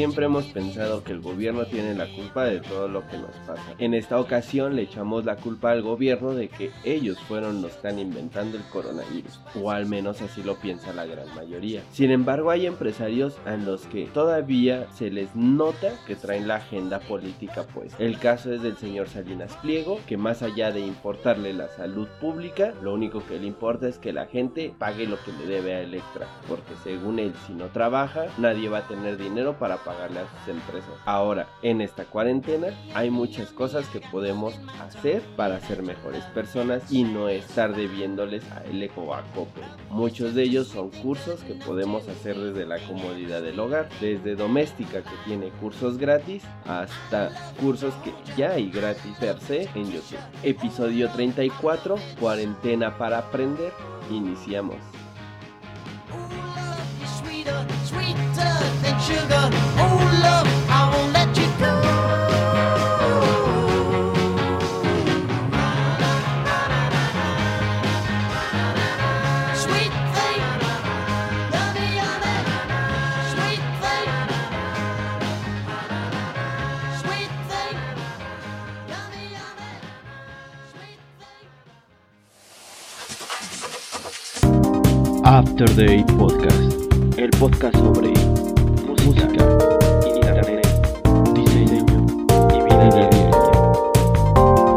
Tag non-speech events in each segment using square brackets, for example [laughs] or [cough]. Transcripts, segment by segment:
siempre hemos pensado que el gobierno tiene la culpa de todo lo que nos pasa. En esta ocasión le echamos la culpa al gobierno de que ellos fueron los que están inventando el coronavirus, o al menos así lo piensa la gran mayoría. Sin embargo, hay empresarios a los que todavía se les nota que traen la agenda política pues. El caso es del señor Salinas Pliego, que más allá de importarle la salud pública, lo único que le importa es que la gente pague lo que le debe a Electra, porque según él si no trabaja, nadie va a tener dinero para pagarle a sus empresas. Ahora, en esta cuarentena hay muchas cosas que podemos hacer para ser mejores personas y no estar debiéndoles a Eleco o a Coppel. Muchos de ellos son cursos que podemos hacer desde la comodidad del hogar, desde doméstica que tiene cursos gratis hasta cursos que ya hay gratis per se en YouTube. Episodio 34, cuarentena para aprender. Iniciamos. After Day Podcast, el podcast sobre música, internet, diseño y vida diaria.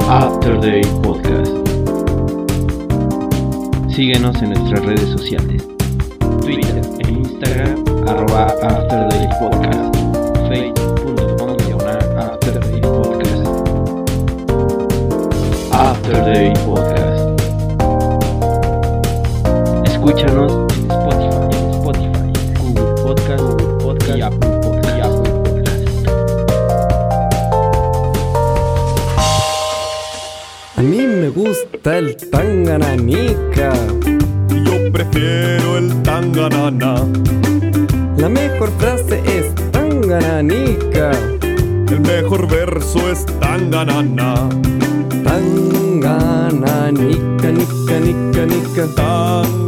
After Day Podcast. Síguenos en nuestras redes sociales, Twitter e Instagram, arroba After Day Podcast, facebook.com After Podcast. After Podcast. Escúchanos gusta el tangananica. Yo prefiero el tanganana. La mejor frase es tangananica. El mejor verso es tanganana. Tangananica, nica, nica, nica. Tanganana.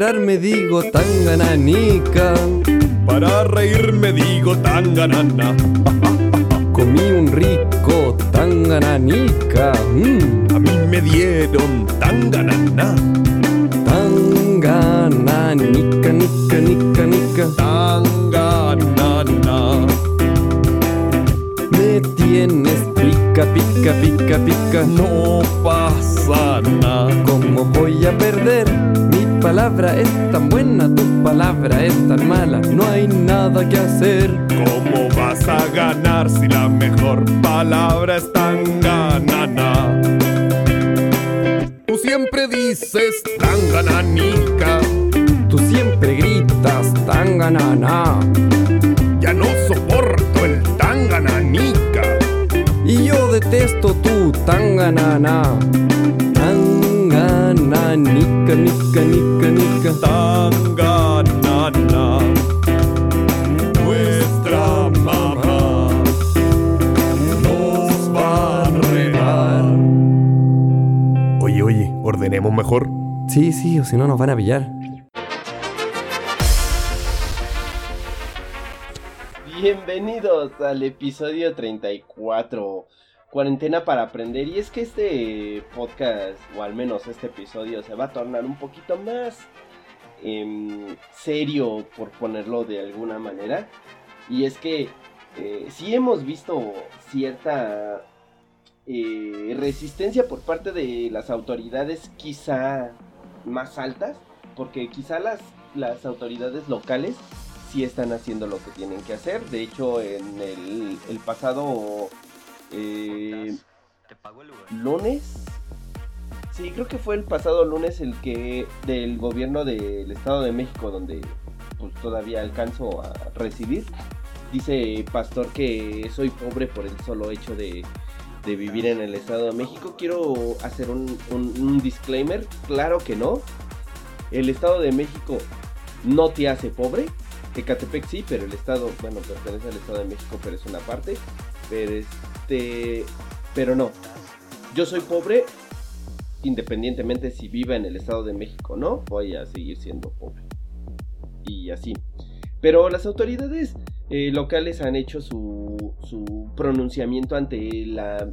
Alegrarme digo tangananica. Para reírme digo tanganana. [laughs] Comí un rico tangananica. Mm, A mí me dieron tanganana. Tangananica, nica, nica, nica. Tanganana. Me tienes pica, pica, pica, pica. No pasa nada. ¿Cómo voy a perder? Mi palabra es tan buena, tu palabra es tan mala. No hay nada que hacer. ¿Cómo vas a ganar si la mejor palabra es tanganana? Tú siempre dices tangananica, Tú siempre gritas tan ganana. ya no soporto el tangananica. Y yo detesto tu tan ganana. Tan nica, nica, nica, nica. Tanganana, nuestra mamá nos va a regar. Oye, oye, ordenemos mejor. Sí, sí, o si no nos van a pillar. Bienvenidos al episodio 34, cuarentena para aprender. Y es que este podcast, o al menos este episodio, se va a tornar un poquito más em, serio, por ponerlo de alguna manera. Y es que eh, sí hemos visto cierta eh, resistencia por parte de las autoridades quizá más altas, porque quizá las, las autoridades locales sí están haciendo lo que tienen que hacer. De hecho, en el, el pasado eh, lunes, sí, creo que fue el pasado lunes el que del gobierno del Estado de México, donde pues, todavía alcanzo a residir, dice Pastor que soy pobre por el solo hecho de, de vivir en el Estado de México. Quiero hacer un, un- un disclaimer, claro que no. El Estado de México no te hace pobre. Ecatepec sí, pero el Estado, bueno, pertenece al Estado de México, pero es una parte. Pero este, pero no. yo soy pobre, independientemente si viva en el Estado de México o no, voy a seguir siendo pobre. Y así. Pero las autoridades eh, locales han hecho su, su pronunciamiento ante la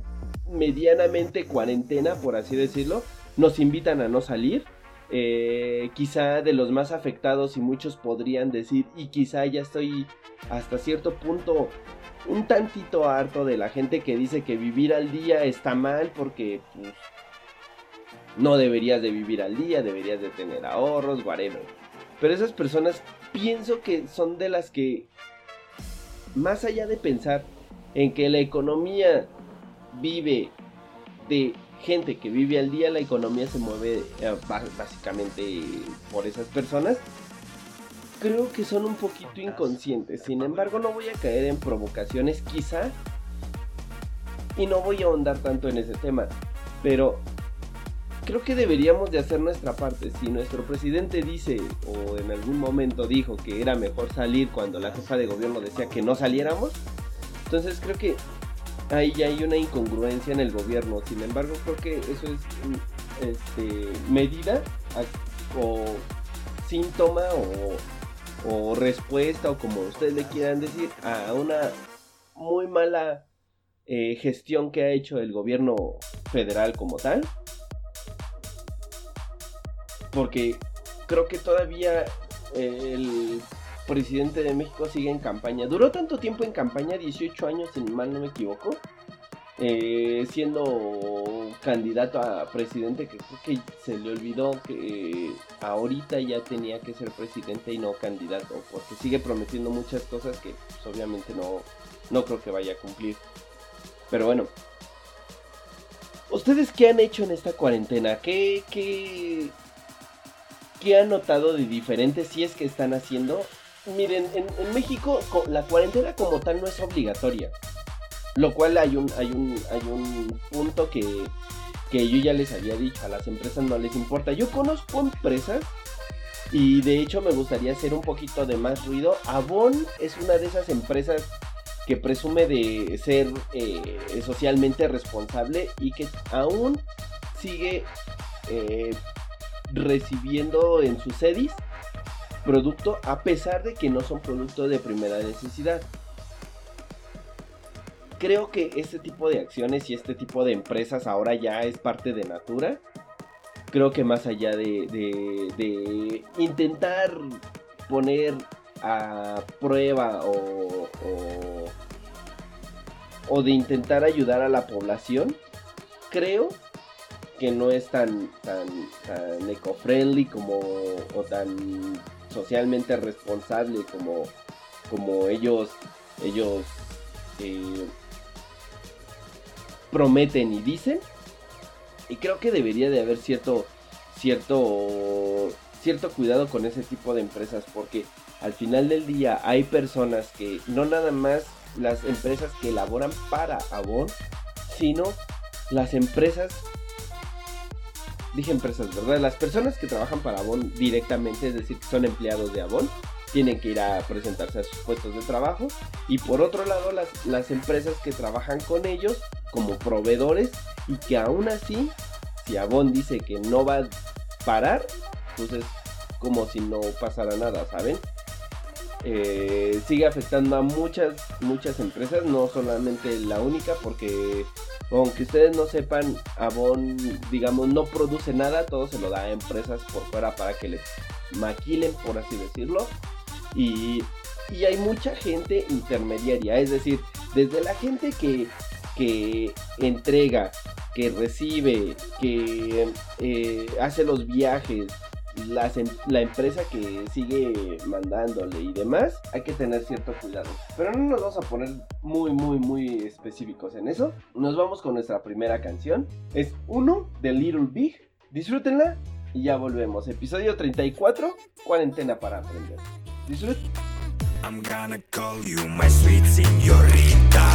medianamente cuarentena, por así decirlo. Nos invitan a no salir. Eh, quizá de los más afectados y muchos podrían decir, y quizá ya estoy hasta cierto punto un tantito harto de la gente que dice que vivir al día está mal porque pues, no deberías de vivir al día, deberías de tener ahorros, whatever. Pero esas personas pienso que son de las que, más allá de pensar en que la economía vive de gente que vive al día, la economía se mueve eh, básicamente por esas personas. Creo que son un poquito inconscientes. Sin embargo, no voy a caer en provocaciones, quizá. Y no voy a ahondar tanto en ese tema. Pero creo que deberíamos de hacer nuestra parte. Si nuestro presidente dice, o en algún momento dijo que era mejor salir cuando la jefa de gobierno decía que no saliéramos, entonces creo que ahí ya hay una incongruencia en el gobierno. Sin embargo, creo que eso es este, medida a- o síntoma o, o respuesta o como ustedes le quieran decir a una muy mala eh, gestión que ha hecho el gobierno federal como tal. Porque creo que todavía eh, el presidente de México sigue en campaña. Duró tanto tiempo en campaña, 18 años, si mal no me equivoco. Eh, siendo candidato a presidente, que creo que se le olvidó que ahorita ya tenía que ser presidente y no candidato, porque sigue prometiendo muchas cosas que pues, obviamente no, no creo que vaya a cumplir. Pero bueno, ¿ustedes qué han hecho en esta cuarentena? ¿Qué, qué, qué han notado de diferente si es que están haciendo? Miren, en, México co- la cuarentena como tal no es obligatoria. Lo cual hay un, hay un, hay un punto que, que yo ya les había dicho, a las empresas no les importa. Yo conozco empresas y de hecho me gustaría hacer un poquito de más ruido. Avon es una de esas empresas que presume de ser eh, socialmente responsable y que aún sigue eh, recibiendo en sus sedis producto a pesar de que no son productos de primera necesidad. Creo que este tipo de acciones y este tipo de empresas ahora ya es parte de Natura. Creo que más allá de, de- intentar poner a prueba o, o, de intentar ayudar a la población, creo que no es tan, tan, tan eco-friendly como, o tan socialmente responsable como, como ellos, ellos eh, prometen y dicen. Y creo que debería de haber cierto, cierto, cierto cuidado con ese tipo de empresas porque al final del día hay personas que no nada más las empresas que elaboran para Avon, sino las empresas dije empresas, ¿verdad? Las personas que trabajan para Avon directamente, es decir, que son empleados de Avon, tienen que ir a presentarse a sus puestos de trabajo. Y por otro lado, las, las empresas que trabajan con ellos como proveedores y que aún así, si Avon dice que no va a parar, pues es como si no pasara nada, ¿saben? Eh, sigue afectando a muchas, muchas empresas, no solamente la única, porque aunque ustedes no sepan, Avon, digamos, no produce nada, todo se lo da a empresas por fuera para que les maquilen, por así decirlo. Y, hay mucha gente intermediaria, es decir, desde la gente que, entrega, que recibe, que eh, hace los viajes, em- la empresa que sigue mandándole y demás, hay que tener cierto cuidado. Pero no nos vamos a poner muy, muy, muy específicos en eso. Nos vamos con nuestra primera canción. Es uno de Little Big. Disfrútenla y ya volvemos. Episodio 34, cuarentena para aprender. Isn't it? I'm gonna call you my sweet senorita.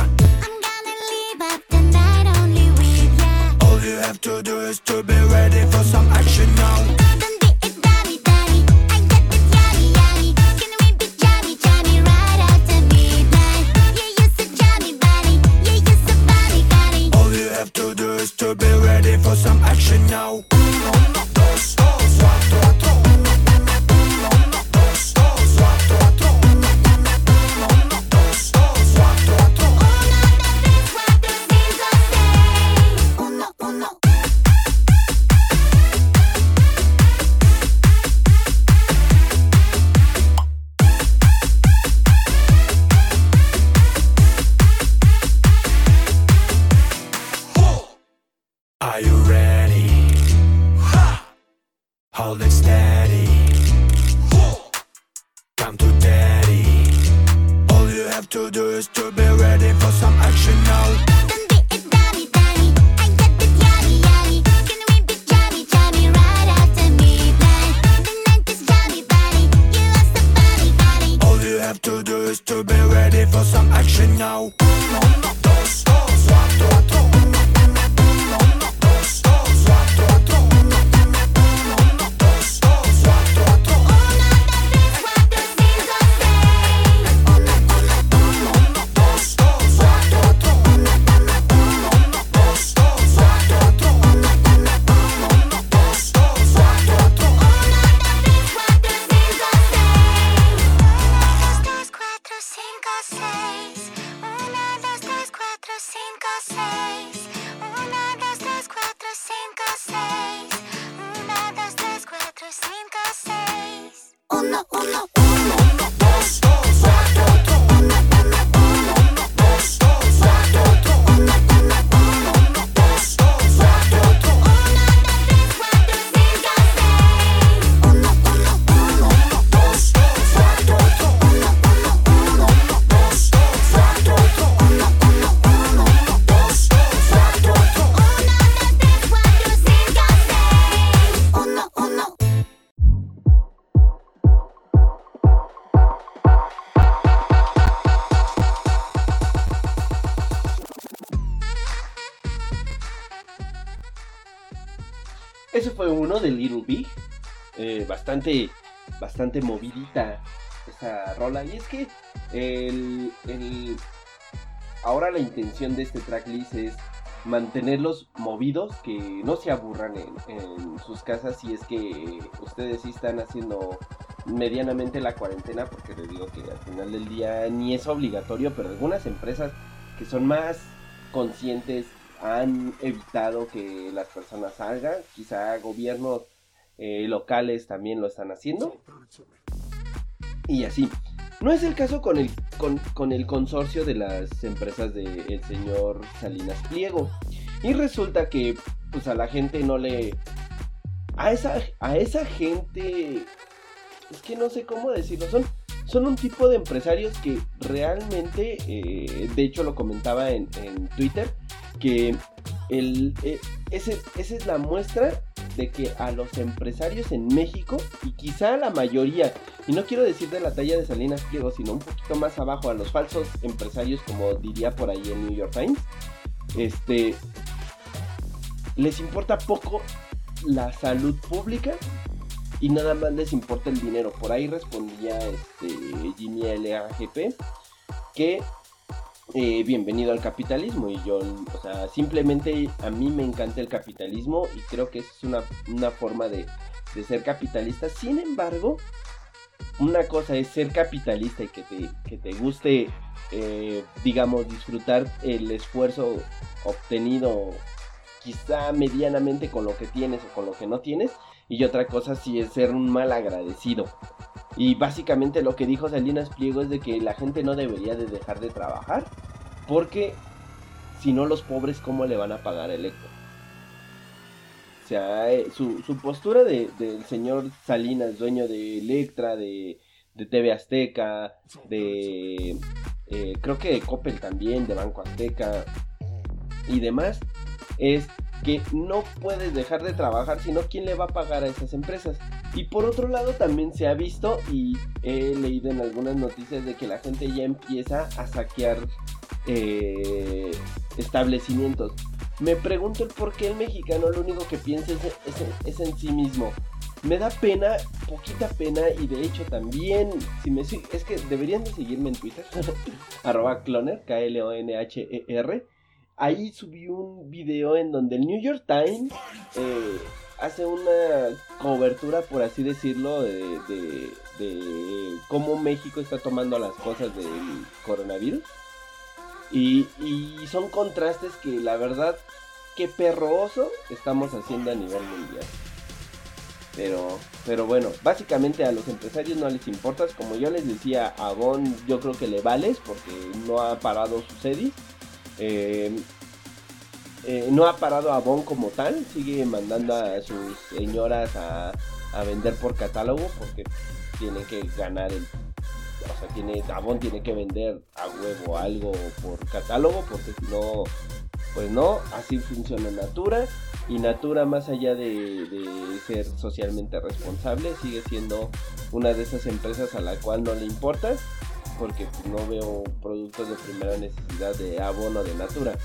I'm gonna leave up the night only with ya. All you have to do is to be ready for some action now. All you have to do is to be ready for some action now. Uno, dos, dos. Bastante, bastante movidita esa rola. Y es que el, el- ahora la intención de este tracklist es mantenerlos movidos, que no se aburran en, en sus casas si es que ustedes sí están haciendo medianamente la cuarentena, porque les digo que al final del día ni es obligatorio, pero algunas empresas que son más conscientes han evitado que las personas salgan, quizá gobiernos eh, locales también lo están haciendo. Y así. No es el caso con el, con, con el consorcio de las empresas del señor Salinas Pliego. Y resulta que pues a la gente no le... A esa, a esa gente... Es que no sé cómo decirlo. Son, son un tipo de empresarios que realmente... eh, de hecho lo comentaba en, en Twitter. Que el, eh, ese, esa es la muestra de que a los empresarios en México, y quizá la mayoría, y no quiero decir de la talla de Salinas Pliego, sino un poquito más abajo, a los falsos empresarios, como diría por ahí en New York Times, este, les importa poco la salud pública y nada más les importa el dinero. Por ahí respondía este Jimmy LAGP que eh, bienvenido al capitalismo y yo, o sea, simplemente a mí me encanta el capitalismo y creo que es una, una forma de, de ser capitalista. Sin embargo, una cosa es ser capitalista y que te, que te guste, eh, digamos, disfrutar el esfuerzo obtenido quizá medianamente con lo que tienes o con lo que no tienes. Y otra cosa sí es ser un mal agradecido. Y básicamente lo que dijo Salinas Pliego es de que la gente no debería de dejar de trabajar. Porque si no los pobres, ¿cómo le van a pagar el eco? O sea, eh, su, su postura de- del señor Salinas, dueño de Electra, de, TV Azteca, de... eh, creo que de Coppel también, de Banco Azteca y demás, es que no puedes dejar de trabajar, sino quién le va a pagar a esas empresas. Y por otro lado también se ha visto y he leído en algunas noticias de que la gente ya empieza a saquear eh, establecimientos. Me pregunto el por qué el mexicano lo único que piensa es, en sí mismo. Me da pena, poquita pena y de hecho también, si me es que deberían de seguirme en Twitter, [laughs] arroba cloner, K-L-O-N-H-E-R. ahí subí un video en donde el New York Times eh, hace una cobertura, por así decirlo, de, de- cómo México está tomando las cosas del coronavirus. Y, y son contrastes que la verdad, qué perroso estamos haciendo a nivel mundial. Pero, pero bueno, básicamente a los empresarios no les importas. Como yo les decía, a Avon yo creo que le vales porque no ha parado su sedis. Eh, eh, no ha parado a Avon como tal. Sigue mandando a sus señoras a, a vender por catálogo porque tienen que ganar el... O sea, tiene, Avon tiene que vender a huevo algo por catálogo porque si no, pues no, así funciona Natura. Y Natura, más allá de, de ser socialmente responsable, sigue siendo una de esas empresas a la cual no le importa, porque no veo productos de primera necesidad de abono de Natura.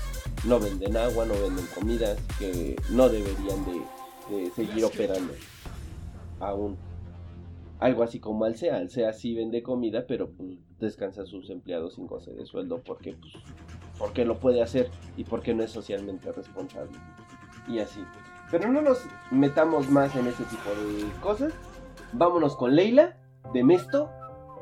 No venden agua, no venden comidas, que no deberían de, de seguir operando aún. Algo así como Alsea. Alsea sí vende comida, pero pues, descansa a sus empleados sin goce de sueldo porque, pues, porque lo puede hacer y porque no es socialmente responsable y así. Pero no nos metamos más en ese tipo de cosas. Vámonos con Leila, de Mesto.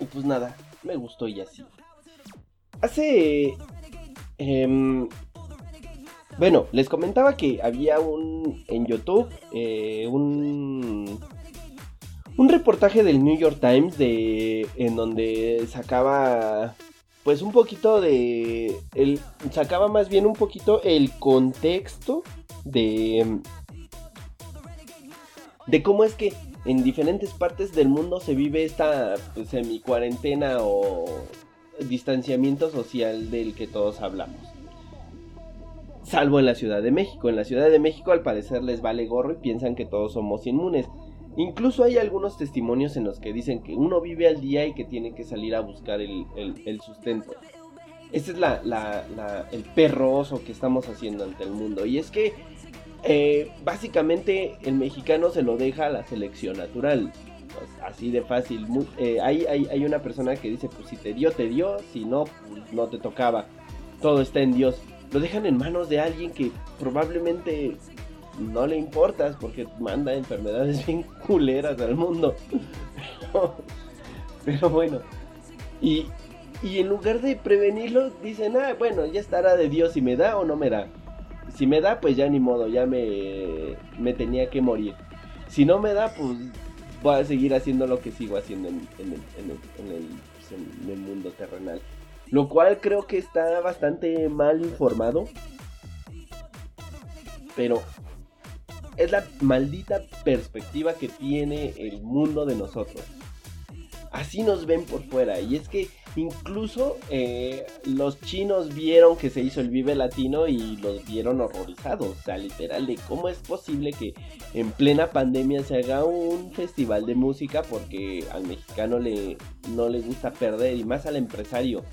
Y pues nada, me gustó y así. Hace... em, bueno, les comentaba que había un... En YouTube, eh, un... Un reportaje del New York Times de... En donde sacaba... pues un poquito de, el, sacaba más bien un poquito el contexto de, de cómo es que en diferentes partes del mundo se vive esta pues, semi cuarentena o distanciamiento social del que todos hablamos. Salvo en la Ciudad de México. En la Ciudad de México al parecer les vale gorro y piensan que todos somos inmunes. Incluso hay algunos testimonios en los que dicen que uno vive al día y que tiene que salir a buscar el, el- el sustento. Este es la, la- la- el perro oso que estamos haciendo ante el mundo. Y es que eh, básicamente el mexicano se lo deja a la selección natural. Así de fácil. Eh, hay, una persona que dice, pues si te dio, te dio. Si no, pues no te tocaba. Todo está en Dios. Lo dejan en manos de alguien que probablemente no le importas porque manda enfermedades [laughs] bien culeras al mundo. Pero, pero bueno. Y, y en lugar de prevenirlo, dicen, ah, bueno, ya estará de Dios si me da o no me da. Si me da, pues ya ni modo, ya me, me tenía que morir. Si no me da, pues voy a seguir haciendo lo que sigo haciendo en, en el, en el- en el- pues, en el mundo terrenal. Lo cual creo que está bastante mal informado. Pero es la maldita perspectiva que tiene el mundo de nosotros. Así nos ven por fuera. Y es que incluso eh, los chinos vieron que se hizo el Vive Latino y los vieron horrorizados. O sea, literal, de cómo es posible que en plena pandemia se haga un festival de música porque al mexicano le, no le gusta perder y más al empresario.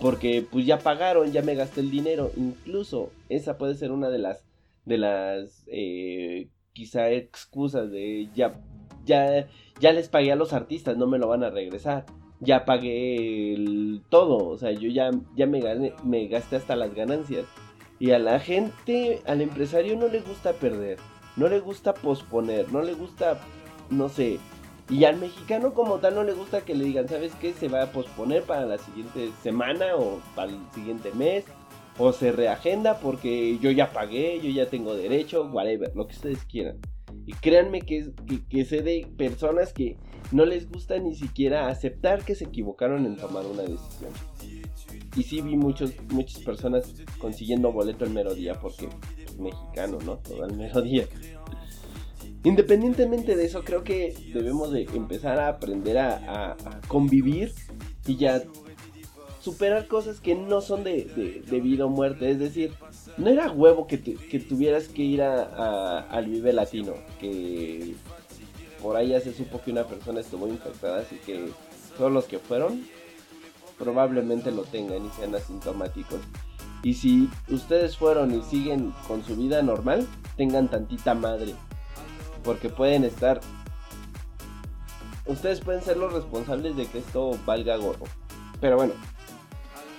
Porque pues ya pagaron, ya me gasté el dinero. Incluso esa puede ser una de las de las eh, quizá excusas de ya ya ya les pagué a los artistas, no me lo van a regresar. Ya pagué todo, o sea, yo ya ya me gané, me gasté hasta las ganancias. Y a la gente, al empresario no le gusta perder, no le gusta posponer, no le gusta no sé, y al mexicano como tal no le gusta que le digan, ¿sabes qué? Se va a posponer para la siguiente semana o para el siguiente mes. O se reagenda porque yo ya pagué, yo ya tengo derecho, whatever, lo que ustedes quieran. Y créanme que, que, que sé de personas que no les gusta ni siquiera aceptar que se equivocaron en tomar una decisión. Y sí vi muchos, muchas personas consiguiendo boleto el mero día porque pues, mexicano, ¿no? Todo el mero día. Independientemente de eso, creo que debemos de empezar a aprender a, convivir y ya superar cosas que no son de, vida o muerte. Es decir, no era huevo que, que tuvieras que ir a- al Vive Latino, que por ahí ya se supo que una persona estuvo infectada, así que todos los que fueron probablemente lo tengan y sean asintomáticos. Y si ustedes fueron y siguen con su vida normal, tengan tantita madre. Porque pueden estar... Ustedes pueden ser los responsables de que esto valga gorro. Pero bueno,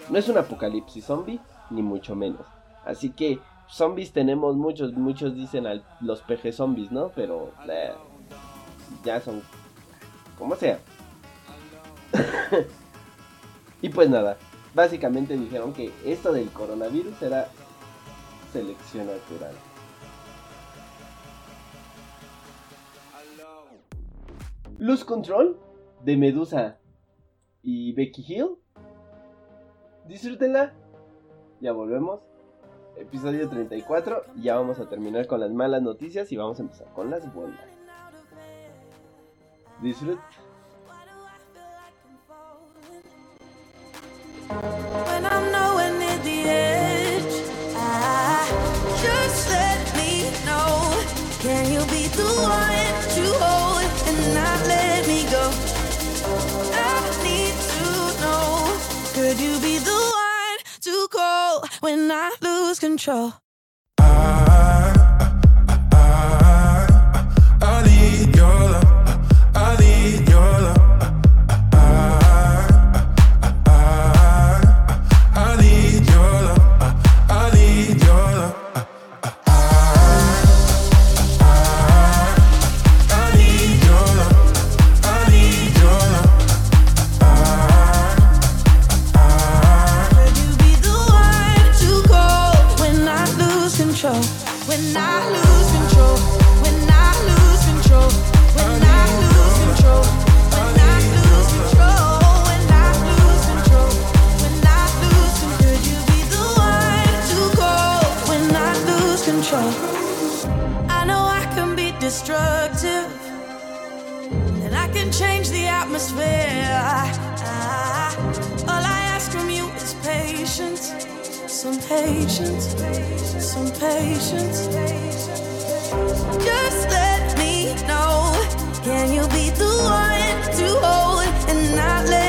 no es un apocalipsis zombie, ni mucho menos. Así que zombies tenemos muchos, muchos dicen al- los peje zombies, ¿no? Pero eh, ya son como sea. [laughs] y pues nada, básicamente dijeron que esto del coronavirus era selección natural. Luz Control de Medusa y Becky Hill. Disfrútenla. Ya volvemos. Episodio 34. Y ya vamos a terminar con las malas noticias y vamos a empezar con las buenas. Disfrut. When I'm nowhere near the edge, ah, just let me know. Can you be the one to hold and not let me go? I need to know. Could you be the one to call when I lose control? Some patience. Some patience. Just let me know. Can you be the one to hold and not let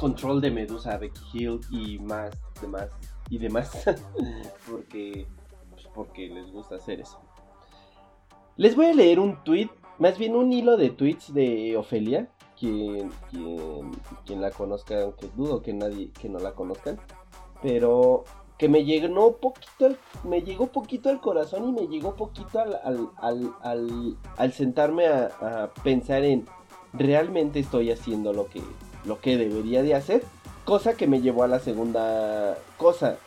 Control de Medusa, Becky Hill y más, demás, y demás. [laughs] porque, pues porque les gusta hacer eso. Les voy a leer un tweet, más bien un hilo de tweets de Ofelia. Quien, quien, la conozca, aunque dudo que nadie que no la conozcan. Pero que me llegó poquito al, me llegó poquito al corazón y me llegó poquito al, al, al, sentarme a pensar en realmente estoy haciendo lo que, lo que debería de hacer. Cosa que me llevó a la segunda cosa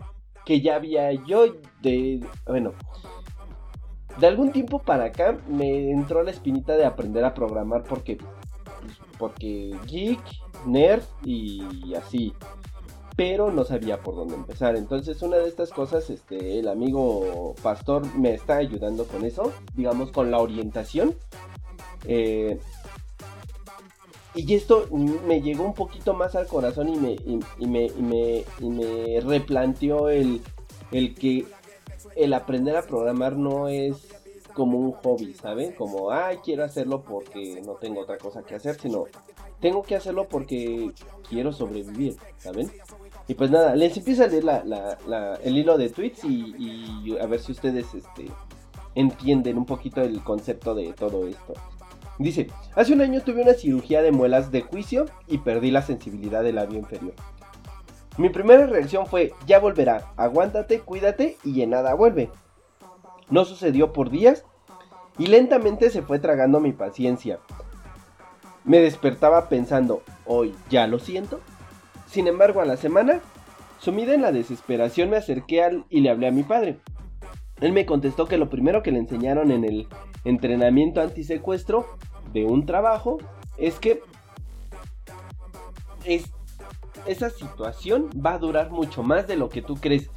que ya había yo de... Bueno, de algún tiempo para acá me entró la espinita de aprender a programar porque... Porque geek, nerd y así. Pero no sabía por dónde empezar. Entonces una de estas cosas, este, el amigo Pastor me está ayudando con eso. Digamos con la orientación. Eh, y esto me llegó un poquito más al corazón y me, y, y me, y me, replanteó el, el que el aprender a programar no es como un hobby, ¿saben? Como, ay, quiero hacerlo porque no tengo otra cosa que hacer, sino tengo que hacerlo porque quiero sobrevivir, ¿saben? Y pues nada, les empiezo a leer la, la- la- el hilo de tweets y, y a ver si ustedes este, entienden un poquito el concepto de todo esto. Dice, hace un año tuve una cirugía de muelas de juicio y perdí la sensibilidad del labio inferior. Mi primera reacción fue, ya volverá, aguántate, cuídate y en nada vuelve. No sucedió por días y lentamente se fue tragando mi paciencia. Me despertaba pensando, hoy ya lo siento. Sin embargo, a la semana, sumida en la desesperación, me acerqué y le hablé a mi padre. Él me contestó que lo primero que le enseñaron en el entrenamiento antisecuestro de un trabajo es que es, esa situación va a durar mucho más de lo que tú crees.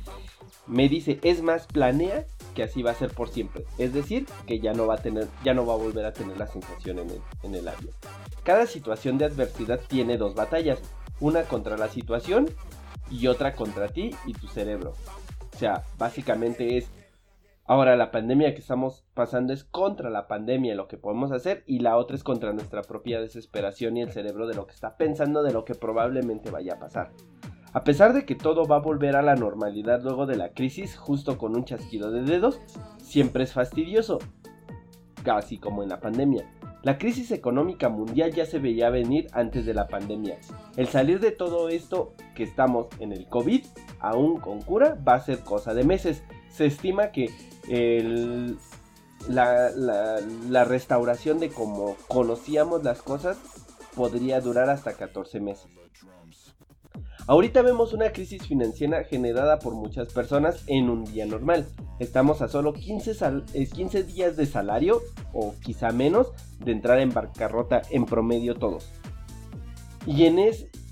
Me dice, es más, planea que así va a ser por siempre. Es decir, que ya no va a tener, ya no va a volver a tener la sensación en el, en el. Cada situación de adversidad tiene dos batallas. Una contra la situación y otra contra ti y tu cerebro. O sea, básicamente es Ahora la pandemia que estamos pasando es contra la pandemia, lo que podemos hacer, y la otra es contra nuestra propia desesperación y el cerebro de lo que está pensando de lo que probablemente vaya a pasar. A pesar de que todo va a volver a la normalidad luego de la crisis, justo con un chasquido de dedos, siempre es fastidioso, casi como en la pandemia. La crisis económica mundial ya se veía venir antes de la pandemia. El salir de todo esto que estamos en el COVID, aún con cura, va a ser cosa de meses. Se estima que la, restauración de cómo conocíamos las cosas podría durar hasta 14 meses. Ahorita vemos una crisis financiera generada por muchas personas en un día normal. Estamos a solo 15, sal- eh, 15 días de salario o quizá menos de entrar en bancarrota en promedio todos.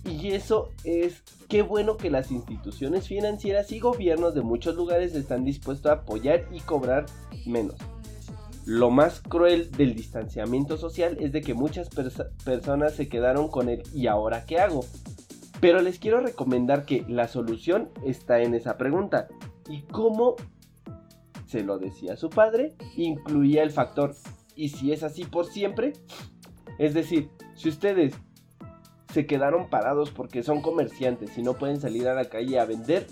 Y eso es qué bueno que las instituciones financieras y gobiernos de muchos lugares están dispuestos a apoyar y cobrar menos. Lo más cruel del distanciamiento social es de que muchas perso- personas se quedaron con el ¿y ahora qué hago? Pero les quiero recomendar que la solución está en esa pregunta. ¿Y cómo se lo decía su padre? Incluía el factor ¿y si es así por siempre? Es decir, si ustedes se quedaron parados porque son comerciantes y no pueden salir a la calle a vender,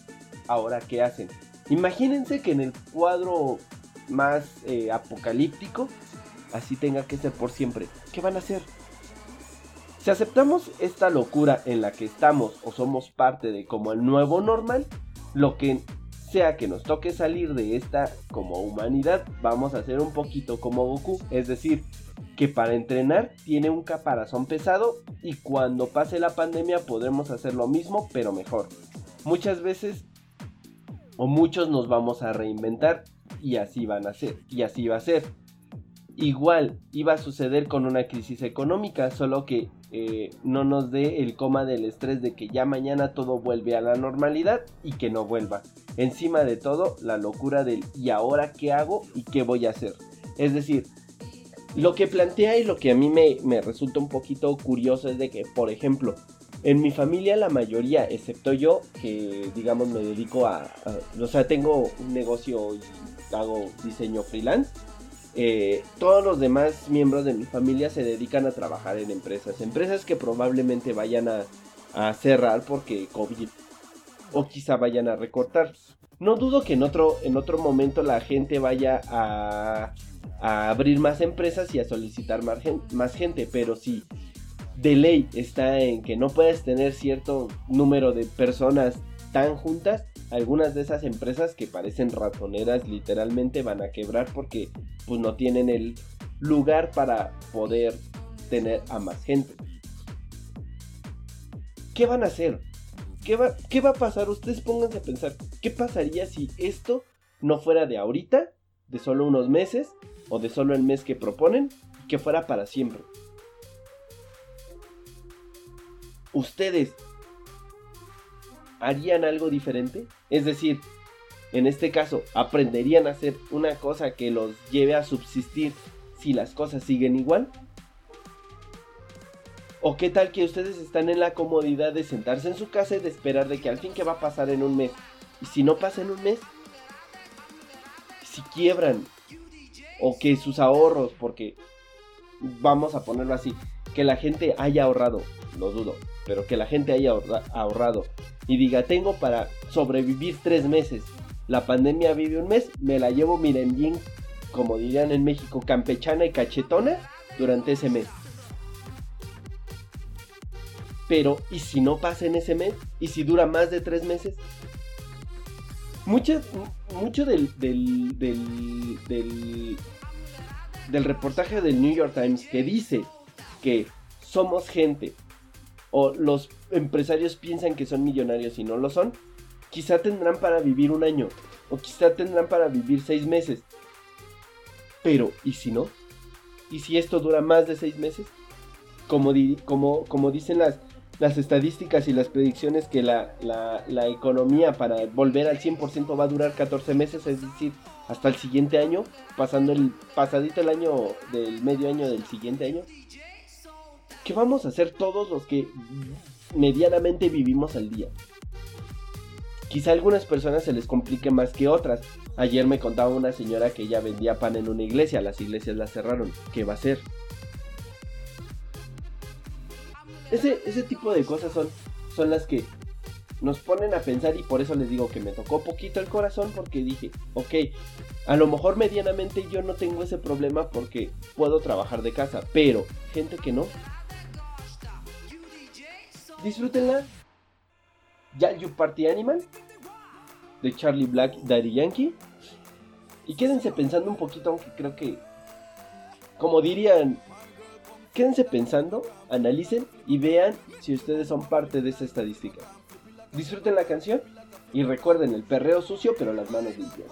ahora qué hacen? Imagínense que en el cuadro más eh, apocalíptico así tenga que ser por siempre. ¿Qué van a hacer? Si aceptamos esta locura en la que estamos o somos parte de como el nuevo normal, lo que sea que nos toque salir de esta como humanidad, vamos a hacer un poquito como Goku, es decir, que para entrenar tiene un caparazón pesado y cuando pase la pandemia podremos hacer lo mismo pero mejor. Muchas veces o muchos nos vamos a reinventar y así van a ser y así va a ser. Igual iba a suceder con una crisis económica, solo que eh, no nos dé el coma del estrés de que ya mañana todo vuelve a la normalidad y que no vuelva. Encima de todo, la locura del ¿y ahora qué hago y qué voy a hacer? Es decir, lo que plantea y lo que a mí me, me resulta un poquito curioso es de que, por ejemplo, en mi familia la mayoría, excepto yo, que digamos me dedico a, o sea, tengo un negocio y hago diseño freelance, eh, todos los demás miembros de mi familia se dedican a trabajar en empresas, empresas que probablemente vayan a, a cerrar porque COVID o quizá vayan a recortar. No dudo que en otro, en otro momento la gente vaya a, a abrir más empresas y a solicitar más, más gente, pero si de ley está en que no puedes tener cierto número de personas tan juntas, algunas de esas empresas que parecen ratoneras literalmente van a quebrar porque pues no tienen el lugar para poder tener a más gente. ¿Qué van a hacer? ¿Qué va, ¿Qué va a pasar? Ustedes pónganse a pensar, ¿qué pasaría si esto no fuera de ahorita, de solo unos meses, o de solo el mes que proponen, que fuera para siempre? ¿Ustedes harían algo diferente? Es decir, en este caso, ¿aprenderían a hacer una cosa que los lleve a subsistir si las cosas siguen igual? ¿O qué tal que ustedes están en la comodidad de sentarse en su casa y de esperar de que al fin que va a pasar en un mes? Y si no pasa en un mes, si quiebran, o que sus ahorros, porque vamos a ponerlo así, que la gente haya ahorrado, lo dudo, pero que la gente haya ahorra- ahorrado y diga, tengo para sobrevivir tres meses, la pandemia vive un mes, me la llevo, miren bien, como dirían en México, campechana y cachetona durante ese mes. Pero, ¿y si no pasa en ese mes? ¿Y si dura más de tres meses? Mucho, mucho del, del, del, del, del reportaje del New York Times que dice que somos gente o los empresarios piensan que son millonarios y no lo son, quizá tendrán para vivir un año o quizá tendrán para vivir seis meses. Pero, ¿y si no? ¿Y si esto dura más de seis meses? Como, di- como, como dicen las, las estadísticas y las predicciones que la, la, economía para volver al 100% va a durar 14 meses, es decir, hasta el siguiente año, pasando el pasadito el año del medio año del siguiente año. ¿Qué vamos a hacer todos los que medianamente vivimos al día? Quizá a algunas personas se les complique más que otras. Ayer me contaba una señora que ella vendía pan en una iglesia, las iglesias la cerraron. ¿Qué va a hacer? Ese, ese tipo de cosas son, son las que nos ponen a pensar y por eso les digo que me tocó poquito el corazón porque dije, ok, a lo mejor medianamente yo no tengo ese problema porque puedo trabajar de casa, pero gente que no, disfrútenla. Ya You Party Animal de Charlie Black Daddy Yankee. Y quédense pensando un poquito, aunque creo que, como dirían, quédense pensando, analicen y vean si ustedes son parte de esa estadística. Disfruten la canción y recuerden el perreo sucio pero las manos limpias.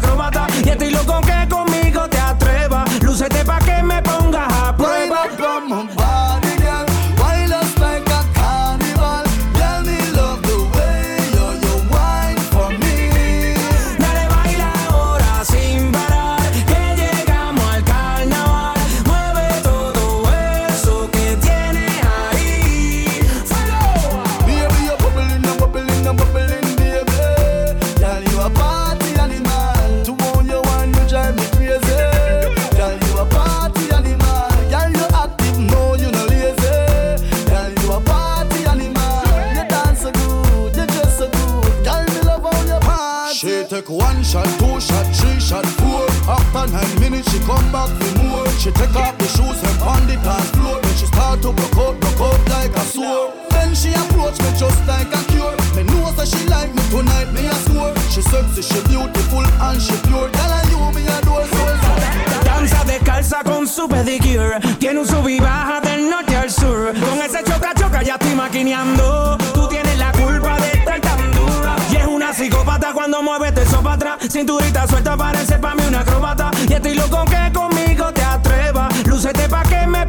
Acróbata. She take one shot, two shot, three shot, four. After nine minutes, she come back for more. She take off the shoes and on the dance floor. Then she start to broke out, broke out like a sword. Then she approach me just like a cure. Me know that she like me tonight, me a score. She sexy, she beautiful and she pure. Girl, and you me adore so Danza descalza con su pedicure. Tiene un sub y baja del norte al sur. Con ese choca choca ya estoy maquineando. Psicópata cuando mueves eso para atrás. Cinturita suelta parece pa' mí una acróbata. Y estoy loco que conmigo te atrevas. Lúcete pa' que me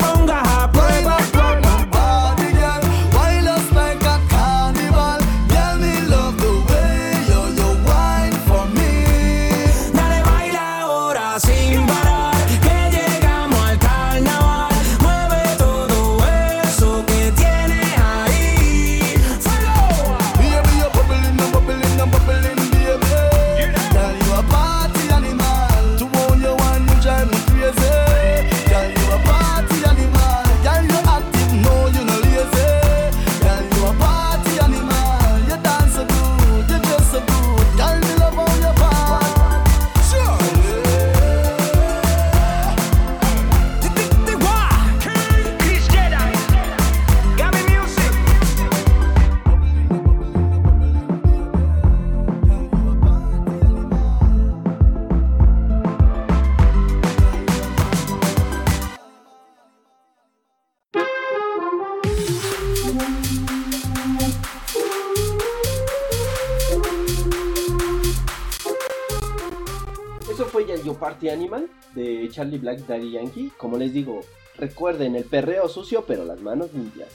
Charlie Black Daddy Yankee. Como les digo, recuerden el perreo sucio, pero las manos limpias.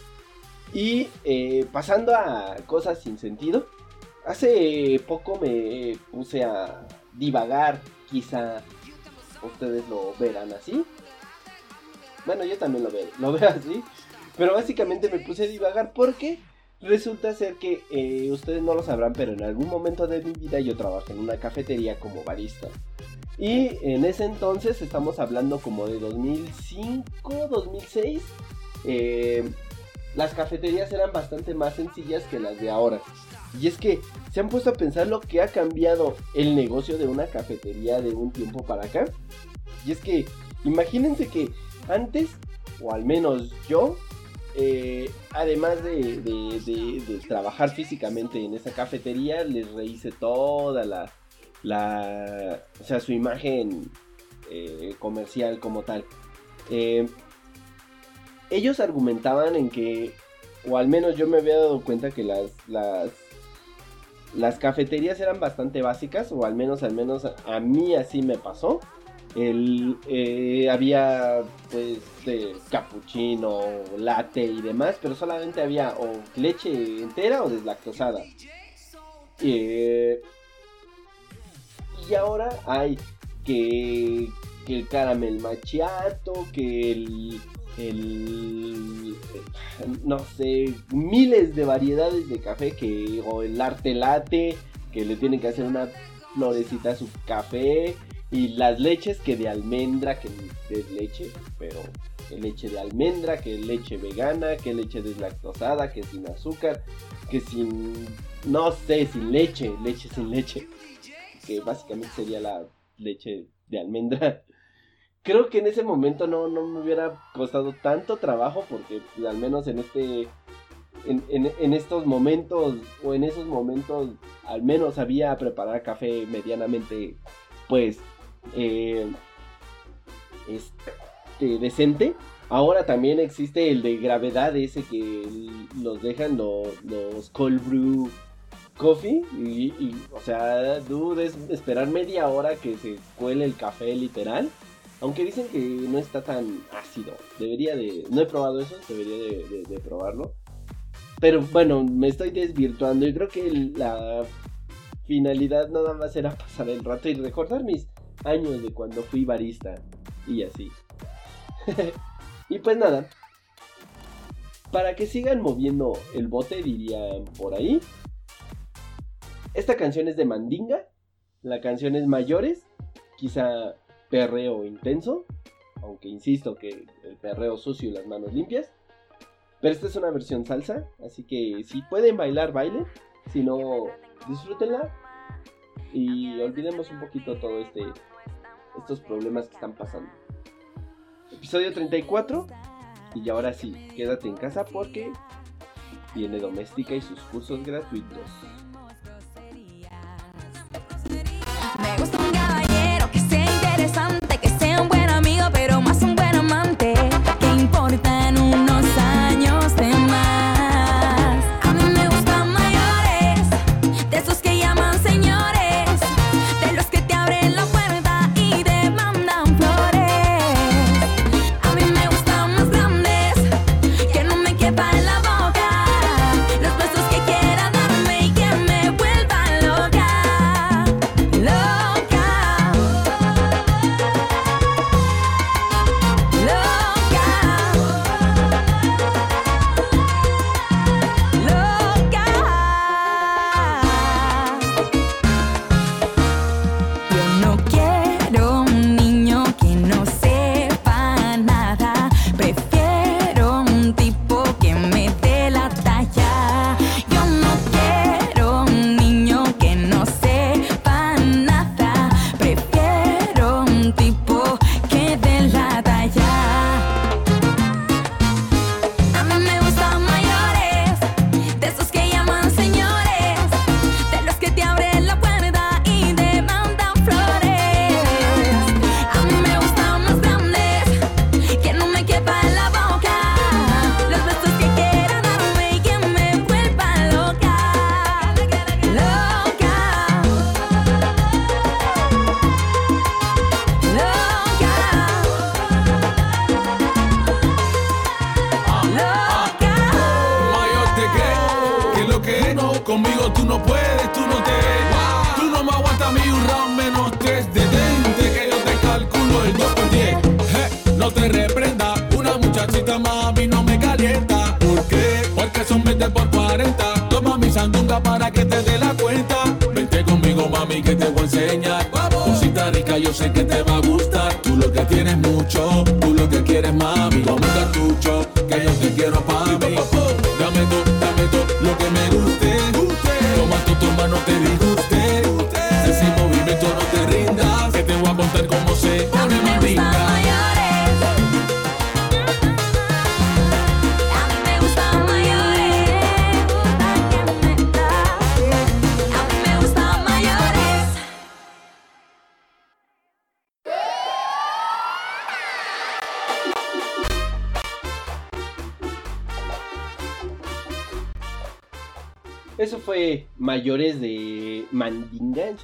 Y eh, pasando a cosas sin sentido, hace poco me puse a divagar, quizá ustedes lo verán así. Bueno, yo también lo veo, lo veo así. Pero básicamente me puse a divagar porque resulta ser que eh, ustedes no lo sabrán, pero en algún momento de mi vida yo trabajé en una cafetería como barista. Y en ese entonces estamos hablando como de 2005, 2006. eh, las cafeterías eran bastante más sencillas que las de ahora. Y es que se han puesto a pensar lo que ha cambiado el negocio de una cafetería de un tiempo para acá. Y es que imagínense que antes, o al menos yo, eh, además de, trabajar físicamente en esa cafetería, les rehice toda la, la o sea, su imagen eh, comercial como tal. Eh, ellos argumentaban en que, o al menos yo me había dado cuenta que las, las, cafeterías eran bastante básicas, o al menos, al menos a mí así me pasó. El, eh, había pues de cappuccino, latte y demás, pero solamente había o leche entera o deslactosada. Eh, y ahora hay que, que el caramel macchiato, que el, el no sé, miles de variedades de café que o el arte latte, que le tienen que hacer una florecita a su café y las leches que de almendra, que es leche, pero que leche de almendra, que leche vegana, que leche deslactosada, que sin azúcar, que sin no sé, sin leche, leche sin leche, que básicamente sería la leche de almendra. creo que en ese momento no, no me hubiera costado tanto trabajo porque pues, al menos en este en, en- en estos momentos o en esos momentos al menos sabía preparar café medianamente pues eh, este, decente ahora también existe el de gravedad ese que los dejan lo- los cold brew coffee y, o sea dude es esperar media hora que se cuele el café literal aunque dicen que no está tan ácido. Debería de... No he probado eso, debería de, de- de probarlo. Pero bueno, me estoy desvirtuando y creo que la finalidad nada más era [laughs] pasar el rato y recordar mis años de cuando fui barista y así. [laughs] y pues nada. Para que sigan moviendo el bote, dirían por ahí. Esta canción es de Mandinga. La canción es Mayores. Quizá perreo intenso, aunque insisto que el perreo sucio y las manos limpias. Pero esta es una versión salsa, así que si pueden bailar, bailen. Si no, disfrútenla. Y olvidemos un poquito todo este estos problemas que están pasando. Episodio 34. Y ahora sí, quédate en casa porque viene Doméstica y sus cursos gratuitos.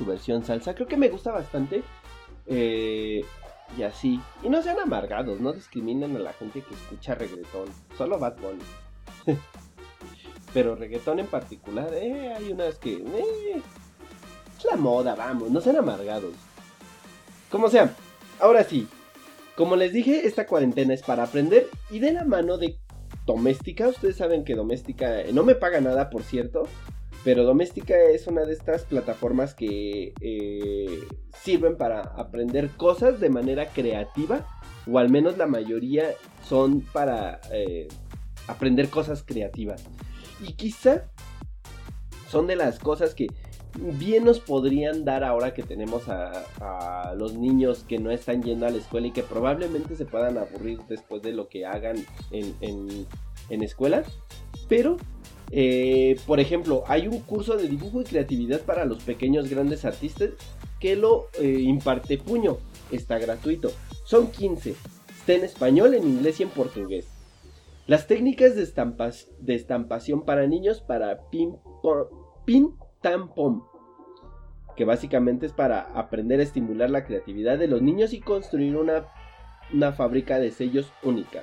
Su versión salsa. Creo que me gusta bastante. Eh, y así. Y no sean amargados, no discriminen a la gente que escucha reggaetón. Solo Bad. [laughs] Pero reggaetón en particular, eh, hay unas que... eh, es la moda, vamos, no sean amargados. Como sea, ahora sí. Como les dije, esta cuarentena es para aprender y de la mano de Doméstica. Ustedes saben que Doméstica no me paga nada, por cierto. Pero Doméstica es una de estas plataformas que eh, sirven para aprender cosas de manera creativa. O al menos la mayoría son para eh, aprender cosas creativas. Y quizá son de las cosas que bien nos podrían dar ahora que tenemos a, los niños que no están yendo a la escuela y que probablemente se puedan aburrir después de lo que hagan en, en, en escuela. Pero, eh, por ejemplo, hay un curso de dibujo y creatividad para los pequeños grandes artistas que lo eh, imparte Puño. Está gratuito. Son 15. Está en español, en inglés y en portugués. Las técnicas de, estampación para niños para pin, pin tam. Que básicamente es para aprender a estimular la creatividad de los niños y construir una, una fábrica de sellos única.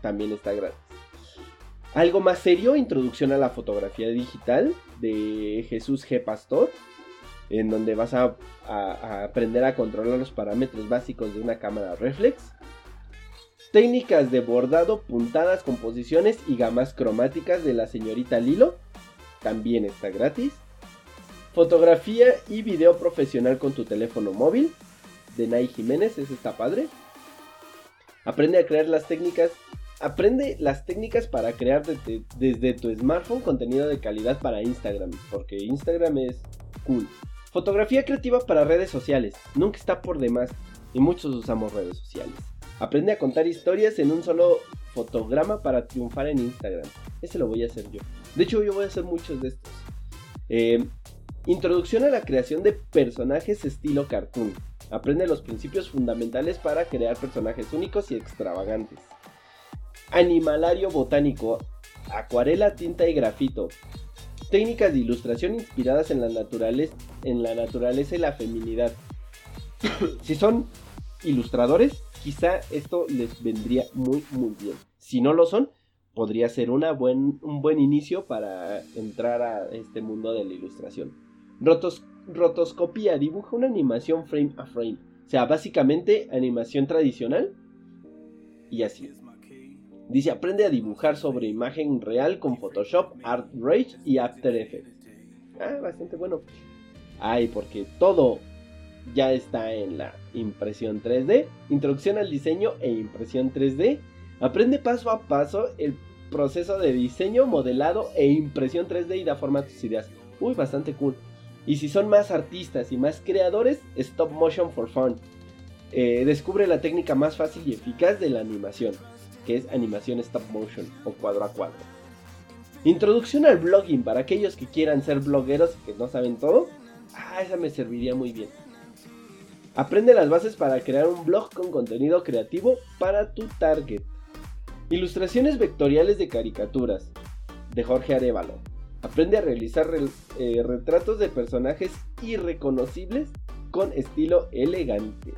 También está gratis. Algo más serio, introducción a la fotografía digital de Jesús G. Pastor, en donde vas a, aprender a controlar los parámetros básicos de una cámara reflex. Técnicas de bordado, puntadas, composiciones y gamas cromáticas de la señorita Lilo, también está gratis. Fotografía y video profesional con tu teléfono móvil, de Nay Jiménez, ese está padre. Aprende a crear las técnicas Aprende las técnicas para crear desde, tu smartphone contenido de calidad para Instagram, porque Instagram es cool. Fotografía creativa para redes sociales, nunca está por demás y muchos usamos redes sociales. Aprende a contar historias en un solo fotograma para triunfar en Instagram. Ese lo voy a hacer yo. De hecho, yo voy a hacer muchos de estos. Eh, introducción a la creación de personajes estilo cartoon. Aprende los principios fundamentales para crear personajes únicos y extravagantes. Animalario botánico, acuarela, tinta y grafito. Técnicas de ilustración inspiradas en la, naturaleza, y la feminidad. [coughs] si son ilustradores, quizá esto les vendría muy muy bien. Si no lo son, podría ser una buen, un buen inicio para entrar a este mundo de la ilustración. Rotos, rotoscopía, dibuja una animación frame a frame. O sea, básicamente animación tradicional y así. Dice, aprende a dibujar sobre imagen real con Photoshop, Art Rage y After Effects. Ah, bastante bueno. Ay, porque todo ya está en la impresión 3D. Introducción al diseño e impresión 3D. Aprende paso a paso el proceso de diseño, modelado e impresión 3D y da forma a tus ideas. Uy, bastante cool. Y si son más artistas y más creadores, Stop Motion for Fun. Eh, descubre la técnica más fácil y eficaz de la animación, que es animación stop motion o cuadro a cuadro. Introducción al blogging para aquellos que quieran ser blogueros y que no saben todo. Ah, esa me serviría muy bien. Aprende las bases para crear un blog con contenido creativo para tu target. Ilustraciones vectoriales de caricaturas de Jorge Arevalo. Aprende a realizar re- eh, retratos de personajes irreconocibles con estilo elegante.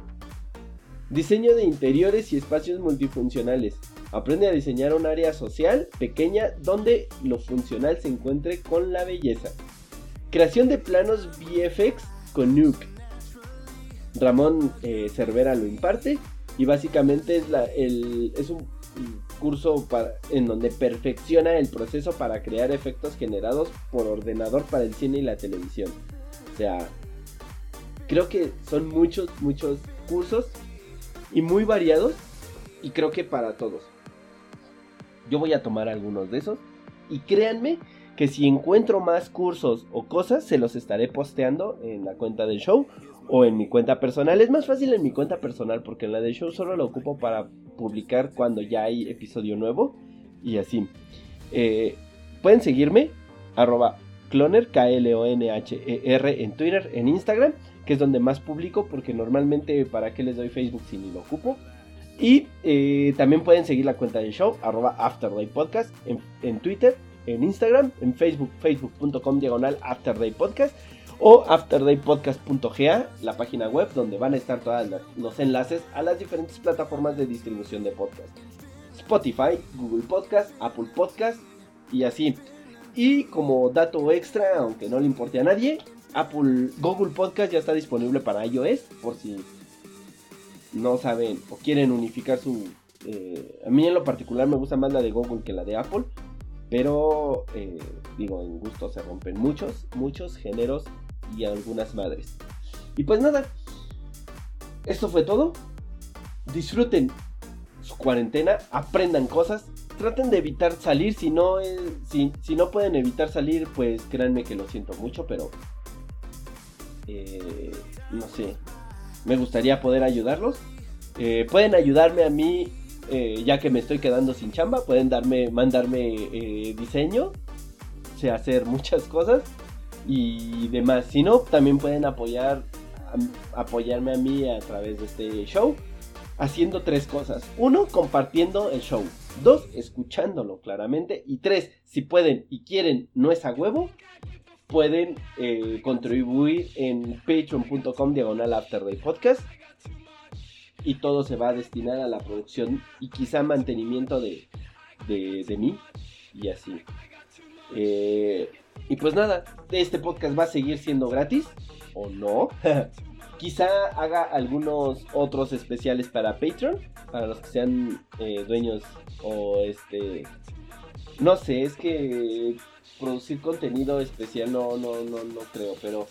Diseño de interiores y espacios multifuncionales. Aprende a diseñar un área social pequeña donde lo funcional se encuentre con la belleza. Creación de planos VFX con Nuke. Ramón eh, Cervera lo imparte y básicamente es, un curso en donde perfecciona el proceso para crear efectos generados por ordenador para el cine y la televisión. O sea, creo que son muchos, muchos cursos y muy variados y creo que para todos. Yo voy a tomar algunos de esos y créanme que si encuentro más cursos o cosas se los estaré posteando en la cuenta del show o en mi cuenta personal. Es más fácil en mi cuenta personal porque en la del show solo lo ocupo para publicar cuando ya hay episodio nuevo y así. Eh, pueden seguirme arroba cloner K-L-O-N-H-E-R en Twitter, en Instagram, que es donde más publico porque normalmente para qué les doy Facebook si ni lo ocupo. Y eh, también pueden seguir la cuenta del show, arroba Afterday Podcast, en, en Twitter, en Instagram, en Facebook, facebook.com diagonal Afterday Podcast o afterdaypodcast.ga, la página web donde van a estar todos los enlaces a las diferentes plataformas de distribución de podcast. Spotify, Google Podcast, Apple Podcast y así. Y como dato extra, aunque no le importe a nadie, Apple, Google Podcast ya está disponible para iOS por si no saben o quieren unificar su... eh, a mí en lo particular me gusta más la de Google que la de Apple. Pero eh, digo, en gusto se rompen muchos, muchos géneros y algunas madres. Y pues nada, esto fue todo. Disfruten su cuarentena, aprendan cosas, traten de evitar salir. Si no, eh, si, si no pueden evitar salir, pues créanme que lo siento mucho, pero eh, no sé, me gustaría poder ayudarlos. Eh, pueden ayudarme a mí, eh, ya que me estoy quedando sin chamba, pueden darme, mandarme eh, diseño, sé hacer [laughs] muchas cosas y demás. Si no, también pueden apoyar, apoyarme a mí a través de este show, haciendo tres cosas. Uno, compartiendo el show. Dos, escuchándolo claramente. Y tres, si pueden y quieren, no es a huevo, pueden eh, contribuir en patreon.com diagonal afterday podcast y todo se va a destinar a la producción y quizá mantenimiento de, de, mí y así. Eh, y pues nada, este podcast va a seguir siendo gratis o no. [laughs] quizá haga algunos otros especiales para Patreon, para los que sean eh, dueños o este... No sé, es que producir contenido especial no, no, no, no creo, pero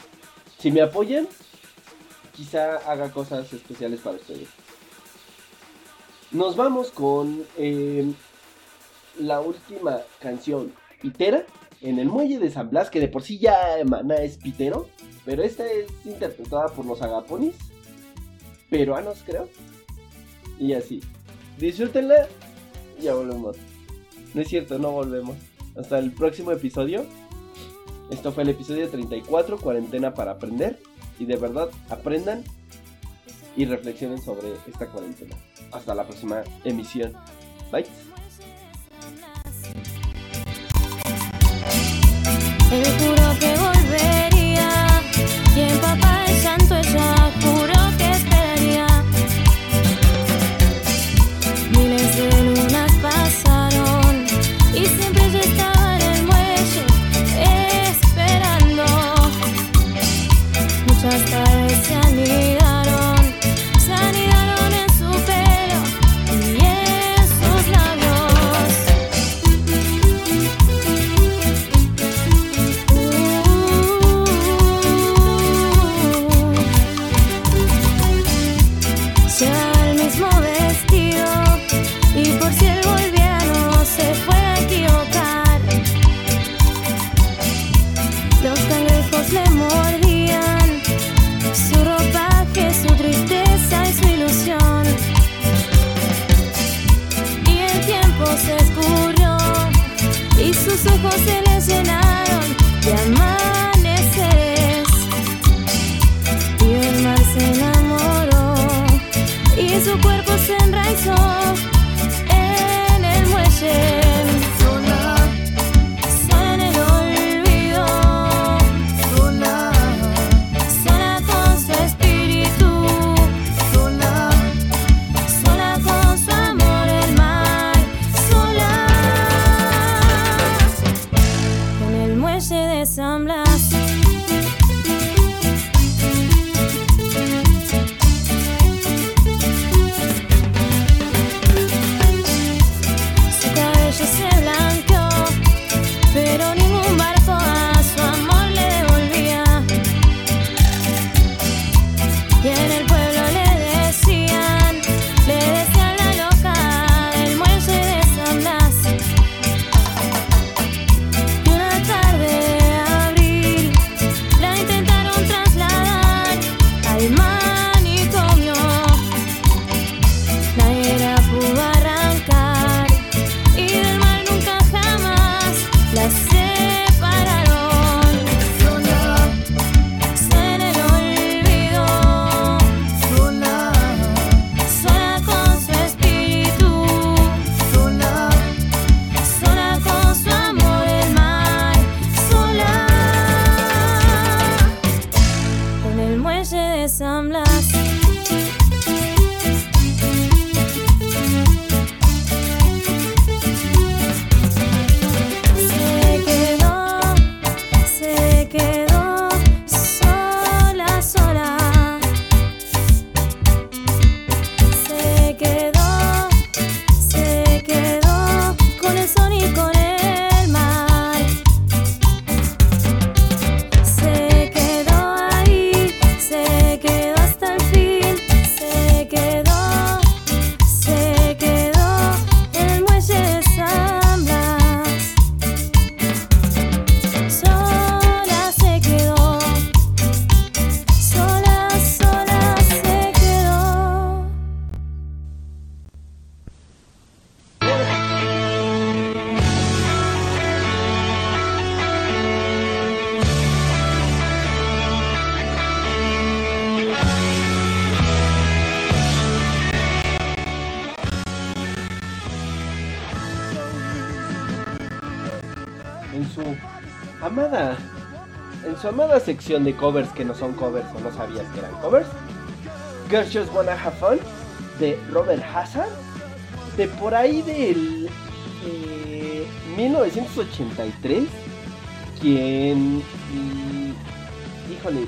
si me apoyan, quizá haga cosas especiales para ustedes. Nos vamos con eh, la última canción, Pitera, en el muelle de San Blas, que de por sí ya Maná es pitero, pero esta es interpretada por los agaponis, peruanos creo, y así. Disfrútenla, ya volvemos. No es cierto, no volvemos. Hasta el próximo episodio. Esto fue el episodio 34, cuarentena para aprender. Y de verdad, aprendan y reflexionen sobre esta cuarentena. Hasta la próxima emisión. Bye. Ojos de covers que no son covers o no sabías que eran covers, Girls Just Wanna Have Fun de Robert Hazard, de por ahí del eh, 1983, quien, y- híjole,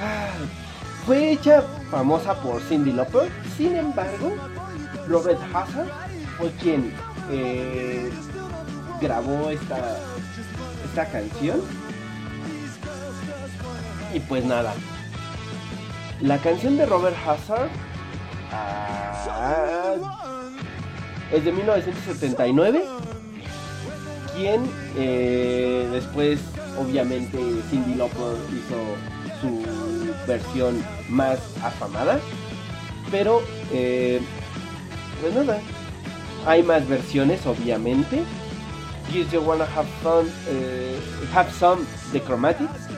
ah, fue hecha famosa por Cindy Lauper, sin embargo, Robert Hazard fue quien eh, grabó esta, esta canción. Y pues nada. La canción de Robert Hazard ah, es de 1979. Quien eh, después, obviamente, Cindy Lauper hizo su versión más afamada. Pero, eh, pues nada, hay más versiones, obviamente. Gears You Wanna Have Fun, eh, Have Some de Chromatics.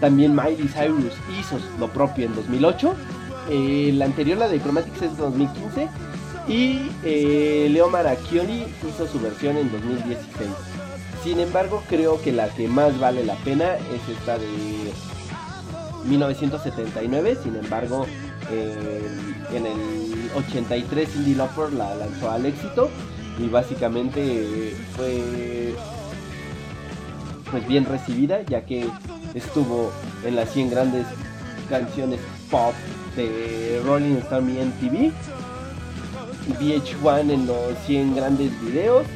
También Miley Cyrus hizo lo propio en 2008. Eh, la anterior, la de Chromatics, es de 2015. Y eh, Leo Maracchioli hizo su versión en 2016. Sin embargo, creo que la que más vale la pena es esta de 1979. Sin embargo, eh, en el 83 Cindy Lauper la lanzó al éxito y básicamente fue pues bien recibida ya que estuvo en las 100 grandes canciones pop de Rolling Stone y MTV VH1 en los 100 grandes videos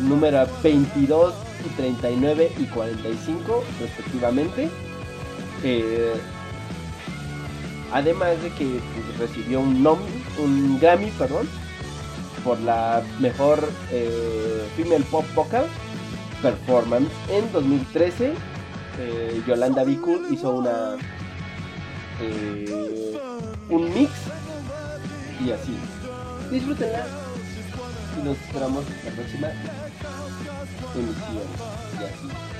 número 22 y 39 y 45 respectivamente. Eh, además de que pues, recibió un, nom- un Grammy perdón por la mejor eh, female pop vocal performance. En 2013 eh, Yolanda Vicu hizo una eh, un mix y así. Disfrútenla y nos esperamos la próxima emisión. Y así